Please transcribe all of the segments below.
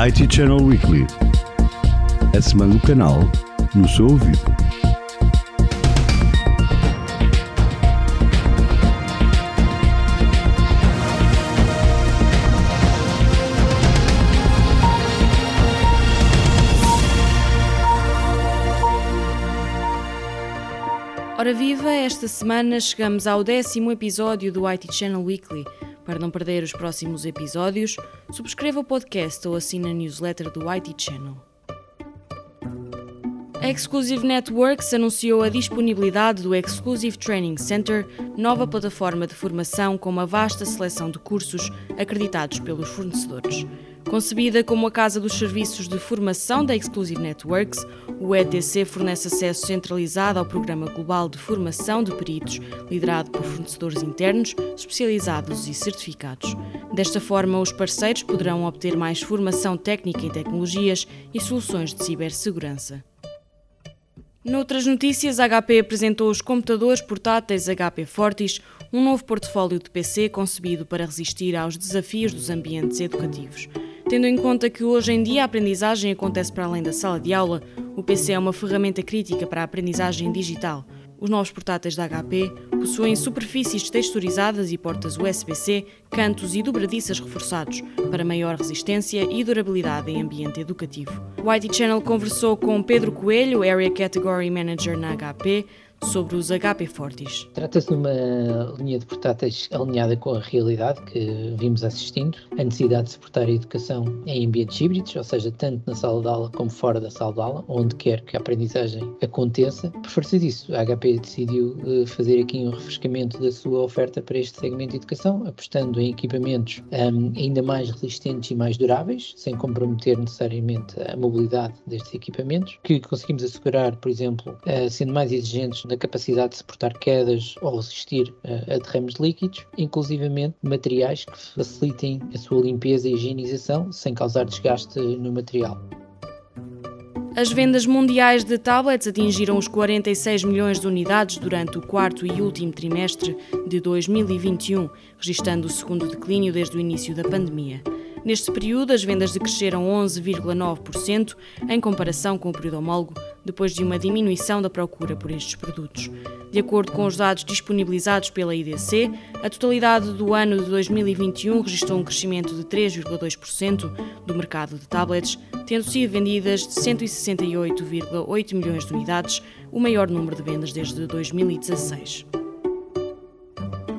IT Channel Weekly. A semana do canal no seu ouvido. Ora viva, esta semana chegamos ao décimo episódio do IT Channel Weekly. Para não perder os próximos episódios, subscreva o podcast ou assine a newsletter do IT Channel. A Exclusive Networks anunciou a disponibilidade do Exclusive Training Center, nova plataforma de formação com uma vasta seleção de cursos acreditados pelos fornecedores. Concebida como a casa dos serviços de formação da Exclusive Networks, o ETC fornece acesso centralizado ao Programa Global de Formação de Peritos, liderado por fornecedores internos, especializados e certificados. Desta forma, os parceiros poderão obter mais formação técnica em tecnologias e soluções de cibersegurança. Noutras notícias, a HP apresentou os computadores portáteis HP Fortis, um novo portfólio de PC concebido para resistir aos desafios dos ambientes educativos. Tendo em conta que hoje em dia a aprendizagem acontece para além da sala de aula, o PC é uma ferramenta crítica para a aprendizagem digital. Os novos portáteis da HP possuem superfícies texturizadas e portas USB-C, cantos e dobradiças reforçados para maior resistência e durabilidade em ambiente educativo. O IT Channel conversou com Pedro Coelho, Area Category Manager na HP, sobre os HP Fortis. Trata-se de uma linha de portáteis alinhada com a realidade que vimos assistindo, a necessidade de suportar a educação em ambientes híbridos, ou seja, tanto na sala de aula como fora da sala de aula, onde quer que a aprendizagem aconteça. Por força disso, a HP decidiu eh, fazer aqui um refrescamento da sua oferta para este segmento de educação, apostando em equipamentos um, ainda mais resistentes e mais duráveis, sem comprometer necessariamente a mobilidade destes equipamentos, que conseguimos assegurar, por exemplo, uh, sendo mais exigentes na capacidade de suportar quedas ou resistir a, derrames líquidos, inclusivamente materiais que facilitem a sua limpeza e higienização sem causar desgaste no material. As vendas mundiais de tablets atingiram os 46 milhões de unidades durante o quarto e último trimestre de 2021, registrando o segundo declínio desde o início da pandemia. Neste período, as vendas decresceram 11,9% em comparação com o período homólogo, depois de uma diminuição da procura por estes produtos. De acordo com os dados disponibilizados pela IDC, a totalidade do ano de 2021 registrou um crescimento de 3,2% do mercado de tablets, tendo sido vendidas 168,8 milhões de unidades, o maior número de vendas desde 2016.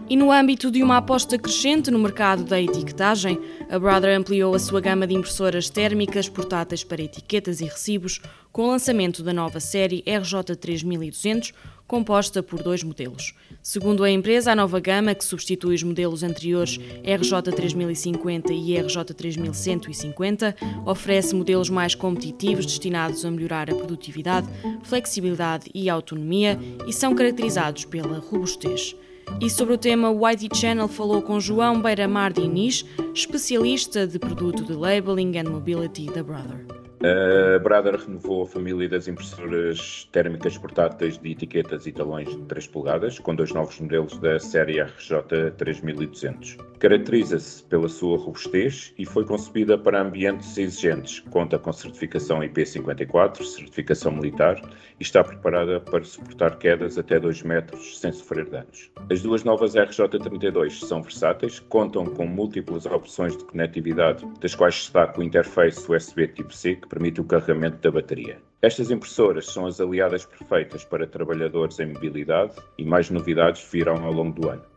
E no âmbito de uma aposta crescente no mercado da etiquetagem, a Brother ampliou a sua gama de impressoras térmicas portáteis para etiquetas e recibos com o lançamento da nova série RJ3200, composta por dois modelos. Segundo a empresa, a nova gama, que substitui os modelos anteriores RJ3050 e RJ3150, oferece modelos mais competitivos destinados a melhorar a produtividade, flexibilidade e autonomia e são caracterizados pela robustez. E sobre o tema, o IT Channel falou com João Beira-Mar Diniz, especialista de produto de labeling and mobility da Brother. A Brother renovou a família das impressoras térmicas portáteis de etiquetas e talões de 3 polegadas, com dois novos modelos da série RJ 3200. Caracteriza-se pela sua robustez e foi concebida para ambientes exigentes. Conta com certificação IP54, certificação militar e está preparada para suportar quedas até 2 metros sem sofrer danos. As duas novas RJ32 são versáteis, contam com múltiplas opções de conectividade, das quais destaca o interface USB tipo C, que permite o carregamento da bateria. Estas impressoras são as aliadas perfeitas para trabalhadores em mobilidade e mais novidades virão ao longo do ano.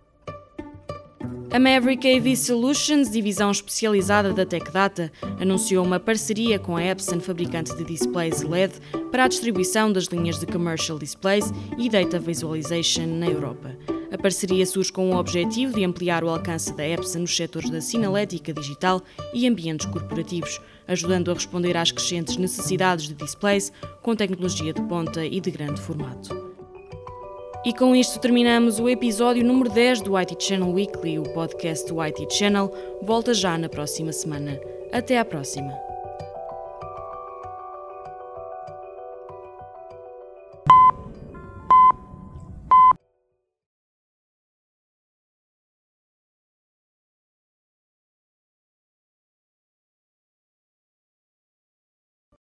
A Maverick AV Solutions, divisão especializada da TechData, anunciou uma parceria com a Epson, fabricante de displays LED, para a distribuição das linhas de Commercial Displays e Data Visualization na Europa. A parceria surge com o objetivo de ampliar o alcance da Epson nos setores da sinalética digital e ambientes corporativos, ajudando a responder às crescentes necessidades de displays com tecnologia de ponta e de grande formato. E com isto terminamos o episódio número 10 do IT Channel Weekly, o podcast do IT Channel. Volta já na próxima semana. Até à próxima!